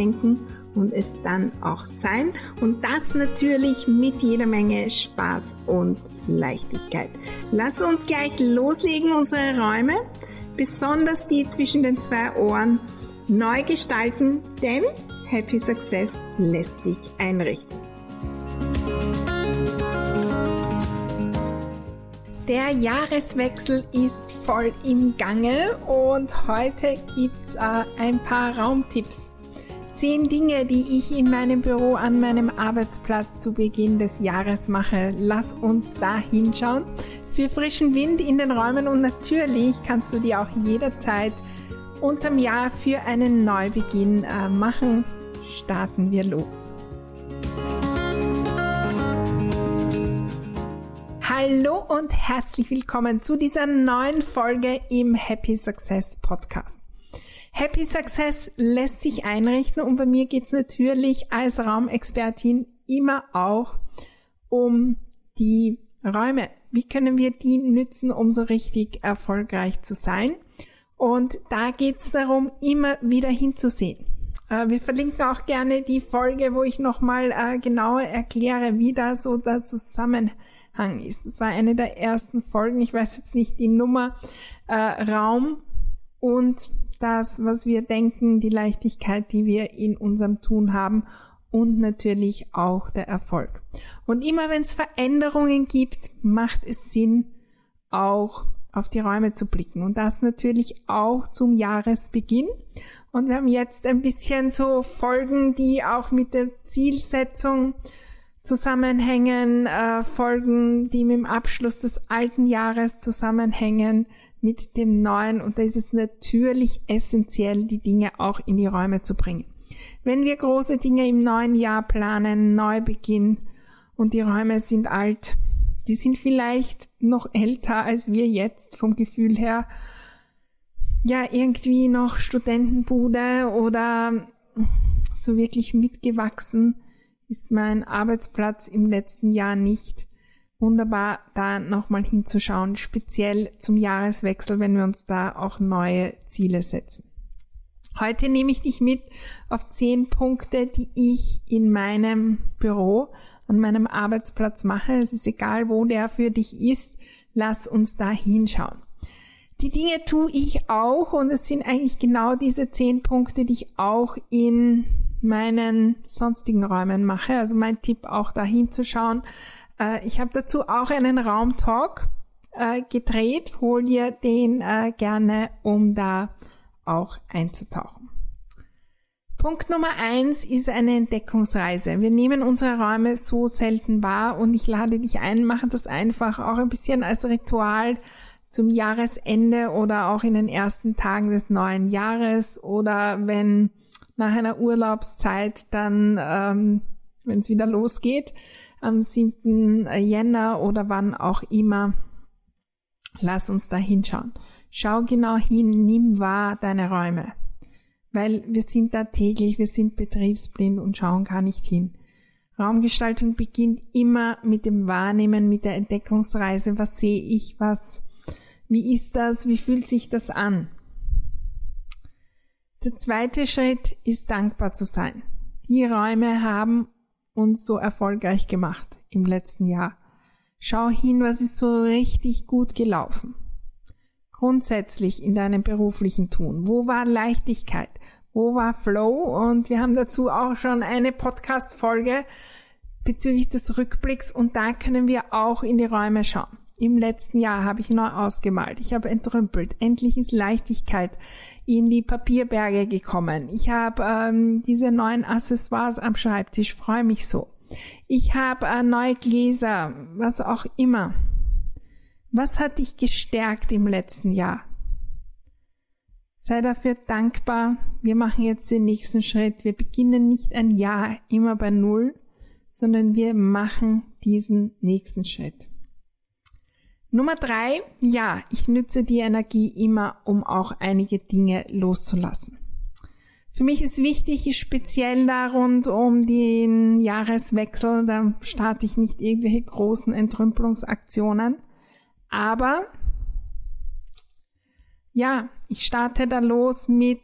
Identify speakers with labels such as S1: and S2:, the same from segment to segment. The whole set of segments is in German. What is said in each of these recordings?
S1: denken und es dann auch sein. Und das natürlich mit jeder Menge Spaß und Leichtigkeit. Lass uns gleich loslegen, unsere Räume, besonders die zwischen den zwei Ohren, neu gestalten, denn Happy Success lässt sich einrichten. Der Jahreswechsel ist voll im Gange und heute gibt's äh, ein paar Raumtipps Zehn Dinge, die ich in meinem Büro an meinem Arbeitsplatz zu Beginn des Jahres mache. Lass uns da hinschauen. Für frischen Wind in den Räumen und natürlich kannst du dir auch jederzeit unterm Jahr für einen Neubeginn äh, machen. Starten wir los. Hallo und herzlich willkommen zu dieser neuen Folge im Happy Success Podcast. Happy Success lässt sich einrichten und bei mir geht's natürlich als Raumexpertin immer auch um die Räume. Wie können wir die nützen, um so richtig erfolgreich zu sein? Und da geht's darum, immer wieder hinzusehen. Äh, wir verlinken auch gerne die Folge, wo ich nochmal äh, genauer erkläre, wie da so der Zusammenhang ist. Das war eine der ersten Folgen, ich weiß jetzt nicht die Nummer, äh, Raum und das, was wir denken, die Leichtigkeit, die wir in unserem Tun haben und natürlich auch der Erfolg. Und immer wenn es Veränderungen gibt, macht es Sinn, auch auf die Räume zu blicken. Und das natürlich auch zum Jahresbeginn. Und wir haben jetzt ein bisschen so Folgen, die auch mit der Zielsetzung zusammenhängen, äh, Folgen, die mit dem Abschluss des alten Jahres zusammenhängen, mit dem Neuen und da ist es natürlich essentiell, die Dinge auch in die Räume zu bringen. Wenn wir große Dinge im neuen Jahr planen, Neubeginn und die Räume sind alt, die sind vielleicht noch älter als wir jetzt vom Gefühl her, ja, irgendwie noch Studentenbude oder so wirklich mitgewachsen ist mein Arbeitsplatz im letzten Jahr nicht wunderbar, da nochmal hinzuschauen, speziell zum Jahreswechsel, wenn wir uns da auch neue Ziele setzen. Heute nehme ich dich mit auf zehn Punkte, die ich in meinem Büro, an meinem Arbeitsplatz mache. Es ist egal, wo der für dich ist. Lass uns da hinschauen. Die Dinge tue ich auch und es sind eigentlich genau diese zehn Punkte, die ich auch in meinen sonstigen Räumen mache. Also mein Tipp auch da hinzuschauen, äh, ich habe dazu auch einen Raumtalk äh, gedreht. Hol dir den äh, gerne, um da auch einzutauchen. Punkt Nummer eins ist eine Entdeckungsreise. Wir nehmen unsere Räume so selten wahr und ich lade dich ein, mache das einfach auch ein bisschen als Ritual zum Jahresende oder auch in den ersten Tagen des neuen Jahres oder wenn nach einer Urlaubszeit dann, ähm, wenn es wieder losgeht, am 7. Jänner oder wann auch immer. Lass uns da hinschauen. Schau genau hin, nimm wahr deine Räume. Weil wir sind da täglich, wir sind betriebsblind und schauen gar nicht hin. Raumgestaltung beginnt immer mit dem Wahrnehmen, mit der Entdeckungsreise. Was sehe ich? Was? Wie ist das? Wie fühlt sich das an? Der zweite Schritt ist dankbar zu sein. Die Räume haben uns so erfolgreich gemacht im letzten Jahr? Schau hin, was ist so richtig gut gelaufen? Grundsätzlich in deinem beruflichen Tun. Wo war Leichtigkeit? Wo war Flow? Und wir haben dazu auch schon eine Podcast-Folge bezüglich des Rückblicks und da können wir auch in die Räume schauen. Im letzten Jahr habe ich neu ausgemalt. Ich habe entrümpelt. Endlich ist Leichtigkeit in die Papierberge gekommen. Ich habe ähm, diese neuen Accessoires am Schreibtisch. Freue mich so. Ich habe äh, neue Gläser, was auch immer. Was hat dich gestärkt im letzten Jahr? Sei dafür dankbar. Wir machen jetzt den nächsten Schritt. Wir beginnen nicht ein Jahr immer bei Null, sondern wir machen diesen nächsten Schritt. Nummer drei, ja, ich nütze die Energie immer, um auch einige Dinge loszulassen. Für mich ist wichtig, speziell da rund um den Jahreswechsel, da starte ich nicht irgendwelche großen Entrümpelungsaktionen, aber ja, ich starte da los mit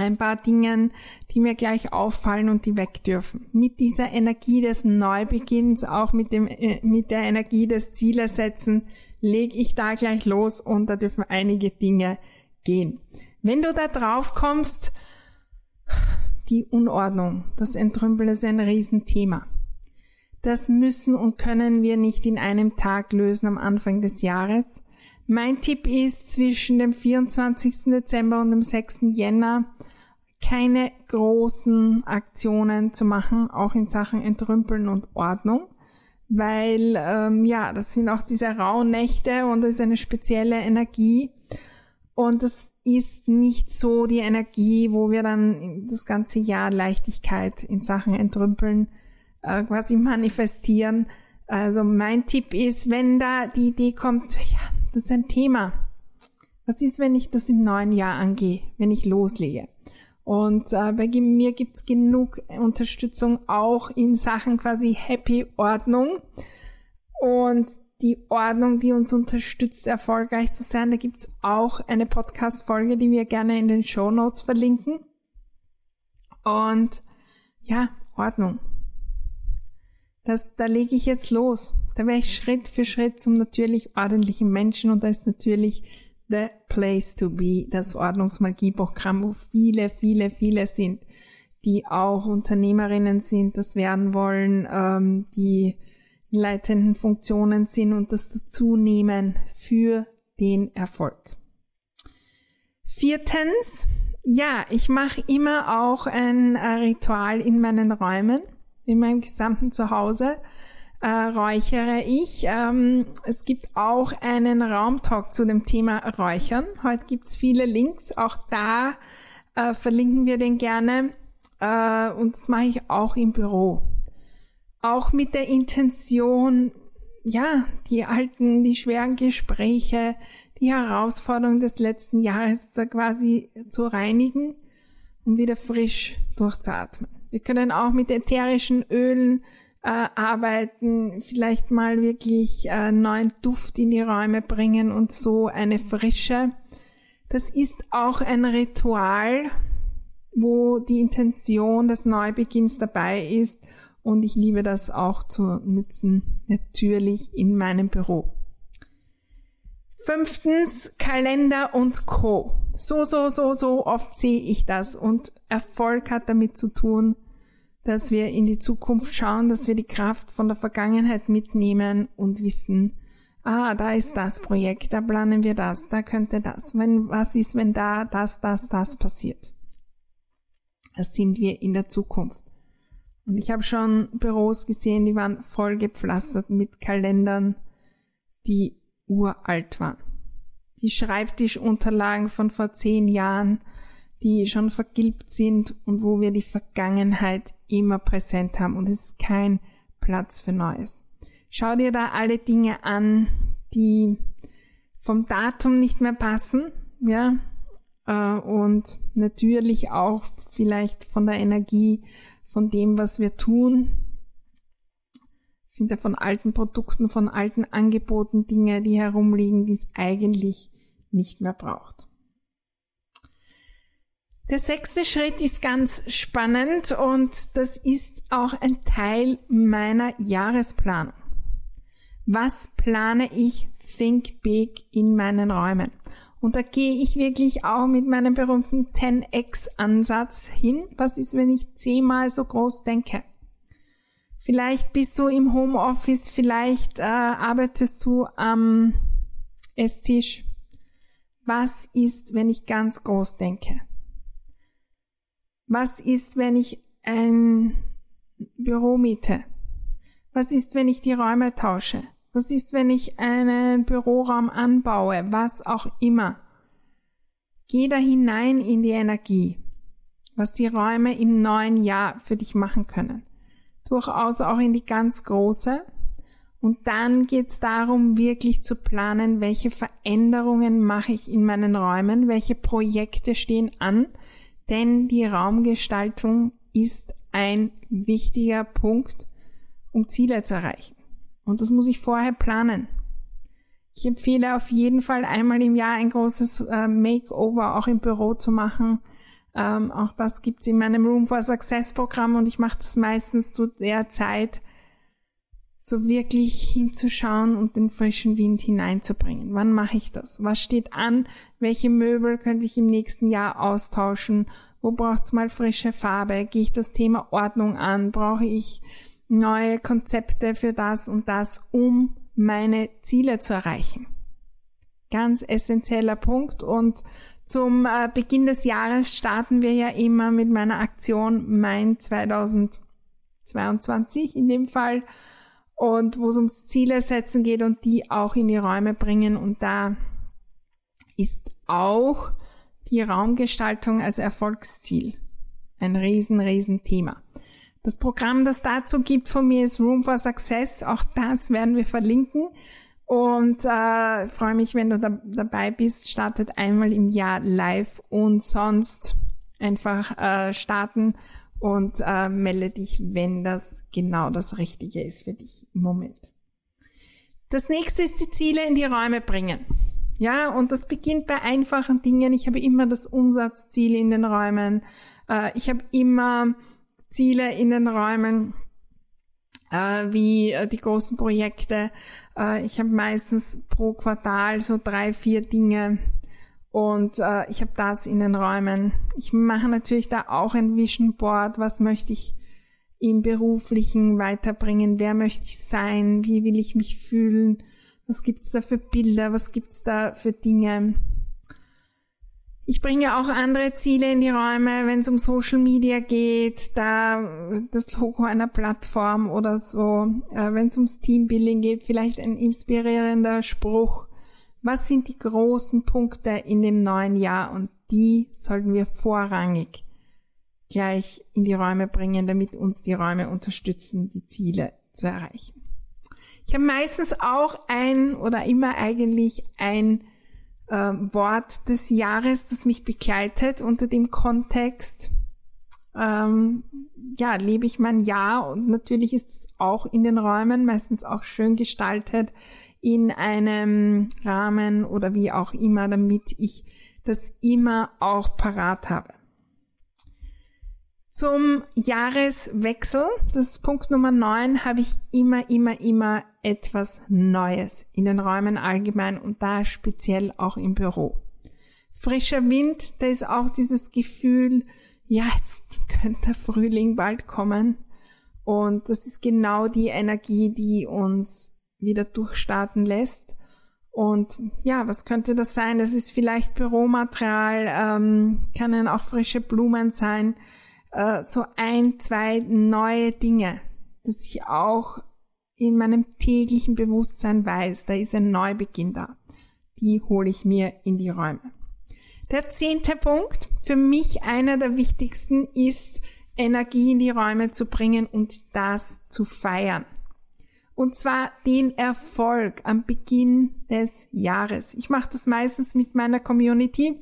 S1: ein paar Dingen, die mir gleich auffallen und die weg dürfen. Mit dieser Energie des Neubeginns, auch mit dem, äh, mit der Energie des Zielesetzen, lege ich da gleich los und da dürfen einige Dinge gehen. Wenn du da drauf kommst, die Unordnung, das Entrümpeln ist ein Riesenthema. Das müssen und können wir nicht in einem Tag lösen am Anfang des Jahres. Mein Tipp ist, zwischen dem 24. Dezember und dem 6. Jänner keine großen Aktionen zu machen, auch in Sachen Entrümpeln und Ordnung, weil ähm, ja, das sind auch diese rauen Nächte und das ist eine spezielle Energie und das ist nicht so die Energie, wo wir dann das ganze Jahr Leichtigkeit in Sachen Entrümpeln äh, quasi manifestieren. Also mein Tipp ist, wenn da die Idee kommt, ja, das ist ein Thema. Was ist, wenn ich das im neuen Jahr angehe, wenn ich loslege? Und äh, bei mir gibt's genug Unterstützung auch in Sachen quasi Happy Ordnung. Und die Ordnung, die uns unterstützt, erfolgreich zu sein, da gibt's auch eine Podcast-Folge, die wir gerne in den Show Notes verlinken. Und ja, Ordnung. Das, da lege ich jetzt los. Da wäre ich Schritt für Schritt zum natürlich ordentlichen Menschen und da ist natürlich The Place to Be, das Ordnungsmagieprogramm, wo viele, viele, viele sind, die auch Unternehmerinnen sind, das werden wollen, ähm, die leitenden Funktionen sind und das dazu nehmen für den Erfolg. Viertens, ja, ich mache immer auch ein Ritual in meinen Räumen, in meinem gesamten Zuhause äh, räuchere ich. Ähm, es gibt auch einen Raumtalk zu dem Thema Räuchern. Heute gibt's viele Links. Auch da äh, verlinken wir den gerne. Äh, und das mache ich auch im Büro. Auch mit der Intention, ja, die alten, die schweren Gespräche, die Herausforderungen des letzten Jahres quasi zu reinigen und wieder frisch durchzuatmen. Wir können auch mit ätherischen Ölen äh, arbeiten, vielleicht mal wirklich äh, neuen Duft in die Räume bringen und so eine Frische. Das ist auch ein Ritual, wo die Intention des Neubeginns dabei ist und ich liebe das auch zu nutzen, natürlich in meinem Büro. Fünftens, Kalender und Co. So, so, so, so oft sehe ich das und Erfolg hat damit zu tun, dass wir in die Zukunft schauen, dass wir die Kraft von der Vergangenheit mitnehmen und wissen, ah, da ist das Projekt, da planen wir das, da könnte das, wenn, was ist, wenn da das, das, das passiert. Das sind wir in der Zukunft. Und ich habe schon Büros gesehen, die waren voll gepflastert mit Kalendern, die uralt waren. Die Schreibtischunterlagen von vor zehn Jahren, die schon vergilbt sind und wo wir die Vergangenheit immer präsent haben und es ist kein Platz für Neues. Schau dir da alle Dinge an, die vom Datum nicht mehr passen, ja, äh, und natürlich auch vielleicht von der Energie, von dem, was wir tun, sind ja von alten Produkten, von alten Angeboten Dinge, die herumliegen, die es eigentlich nicht mehr braucht. Der sechste Schritt ist ganz spannend und das ist auch ein Teil meiner Jahresplanung. Was plane ich Think Big in meinen Räumen? Und da gehe ich wirklich auch mit meinem berühmten 10x-Ansatz hin. Was ist, wenn ich zehnmal so groß denke? Vielleicht bist du im Homeoffice, vielleicht äh, arbeitest du am Esstisch. Was ist, wenn ich ganz groß denke? Was ist, wenn ich ein Büro miete? Was ist, wenn ich die Räume tausche? Was ist, wenn ich einen Büroraum anbaue? Was auch immer. Geh da hinein in die Energie, was die Räume im neuen Jahr für dich machen können. durchaus auch in die ganz große. Und dann geht es darum, wirklich zu planen, welche Veränderungen mache ich in meinen Räumen, welche Projekte stehen an, denn die Raumgestaltung ist ein wichtiger Punkt, um Ziele zu erreichen. Und das muss ich vorher planen. Ich empfehle auf jeden Fall einmal im Jahr ein großes äh, Makeover auch im Büro zu machen. Ähm, auch das gibt's in meinem Room for Success Programm und ich mache das meistens zu der Zeit, so wirklich hinzuschauen und den frischen Wind hineinzubringen. Wann mache ich das? Was steht an? Welche Möbel könnte ich im nächsten Jahr austauschen? Wo braucht's mal frische Farbe? Gehe ich das Thema Ordnung an? Brauche ich neue Konzepte für das und das, um meine Ziele zu erreichen? Ganz essentieller Punkt und zum äh, Beginn des Jahres starten wir ja immer mit meiner Aktion Mein 2022 in dem Fall und wo es ums Ziele setzen geht und die auch in die Räume bringen. Und da ist auch die Raumgestaltung als Erfolgsziel ein riesen, riesen Thema. Das Programm, das dazu gibt von mir, ist Room for Success. Auch das werden wir verlinken. Und äh, freue mich, wenn du da, dabei bist. Startet einmal im Jahr live und sonst einfach äh, starten und äh, melde dich, wenn das genau das Richtige ist für dich im Moment. Das nächste ist die Ziele in die Räume bringen. Ja, und das beginnt bei einfachen Dingen. Ich habe immer das Umsatzziel in den Räumen. Äh, ich habe immer Ziele in den Räumen, äh, wie äh, die großen Projekte. Äh, ich habe meistens pro Quartal so drei, vier Dinge, und äh, ich habe das in den Räumen. Ich mache natürlich da auch ein Vision Board. Was möchte ich im beruflichen weiterbringen? Wer möchte ich sein? Wie will ich mich fühlen? Was gibt's da für Bilder? Was gibt's da für Dinge? Ich bringe auch andere Ziele in die Räume, wenn es um Social Media geht, da das Logo einer Plattform oder so. Äh, wenn es ums Teambuilding geht, vielleicht ein inspirierender Spruch was sind die großen Punkte in dem neuen Jahr und die sollten wir vorrangig gleich in die Räume bringen, damit uns die Räume unterstützen, die Ziele zu erreichen. Ich habe meistens auch ein oder immer eigentlich ein äh, Wort des Jahres, das mich begleitet unter dem Kontext. Ähm, ja, lebe ich mein Jahr und natürlich ist es auch in den Räumen meistens auch schön gestaltet in einem Rahmen oder wie auch immer, damit ich das immer auch parat habe. Zum Jahreswechsel, das ist Punkt Nummer 9, habe ich immer, immer, immer etwas Neues in den Räumen allgemein und da speziell auch im Büro. Frischer Wind, da ist auch dieses Gefühl, ja, jetzt könnte der Frühling bald kommen. Und das ist genau die Energie, die uns wieder durchstarten lässt. Und ja, was könnte das sein? Das ist vielleicht Büromaterial, ähm, können auch frische Blumen sein, äh, so ein, zwei neue Dinge, dass ich auch in meinem täglichen Bewusstsein weiß, da ist ein Neubeginn da. Die hole ich mir in die Räume. Der zehnte Punkt, für mich einer der wichtigsten, ist Energie in die Räume zu bringen und das zu feiern. Und zwar den Erfolg am Beginn des Jahres. Ich mache das meistens mit meiner Community.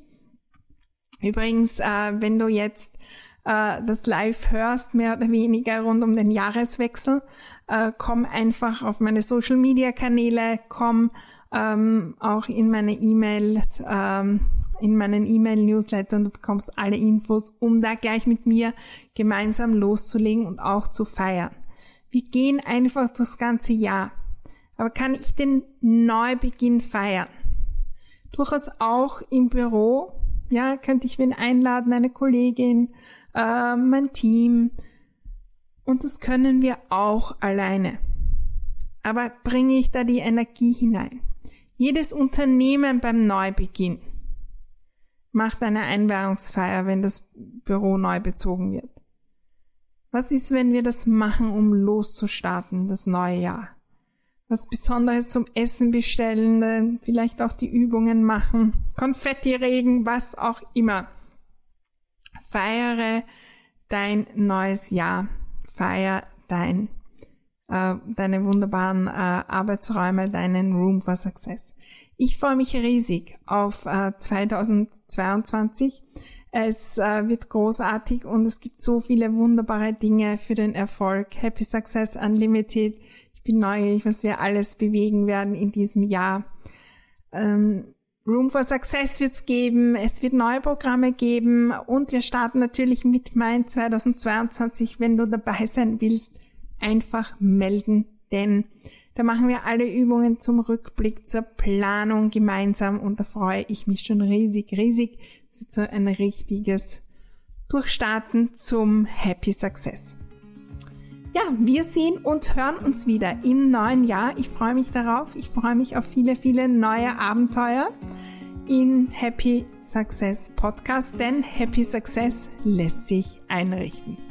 S1: Übrigens, äh, wenn du jetzt äh, das live hörst, mehr oder weniger rund um den Jahreswechsel, äh, komm einfach auf meine Social Media Kanäle, komm ähm, auch in meine E-Mails, ähm, in meinen E-Mail-Newsletter und du bekommst alle Infos, um da gleich mit mir gemeinsam loszulegen und auch zu feiern. Wir gehen einfach das ganze Jahr. Aber kann ich den Neubeginn feiern? Durchaus auch im Büro. Ja, könnte ich wen einladen, eine Kollegin, äh, mein Team. Und das können wir auch alleine. Aber bringe ich da die Energie hinein? Jedes Unternehmen beim Neubeginn macht eine Einweihungsfeier, wenn das Büro neu bezogen wird. Was ist, wenn wir das machen, um loszustarten, das neue Jahr? Was Besonderes zum Essen bestellen, vielleicht auch die Übungen machen, Konfetti-Regen, was auch immer. Feiere dein neues Jahr. Feier dein, äh, deine wunderbaren äh, Arbeitsräume, deinen Room for Success. Ich freue mich riesig auf äh, 2022. Es äh, wird großartig und es gibt so viele wunderbare Dinge für den Erfolg. Happy Success Unlimited. Ich bin neugierig, was wir alles bewegen werden in diesem Jahr. Ähm, Room for Success wird es geben, es wird neue Programme geben und wir starten natürlich mit Mai 2022. Wenn du dabei sein willst, einfach melden, denn da machen wir alle Übungen zum Rückblick, zur Planung gemeinsam und da freue ich mich schon riesig, riesig. Es wird so ein richtiges Durchstarten zum Happy Success. Ja, wir sehen und hören uns wieder im neuen Jahr. Ich freue mich darauf. Ich freue mich auf viele, viele neue Abenteuer in Happy Success Podcast, denn Happy Success lässt sich einrichten.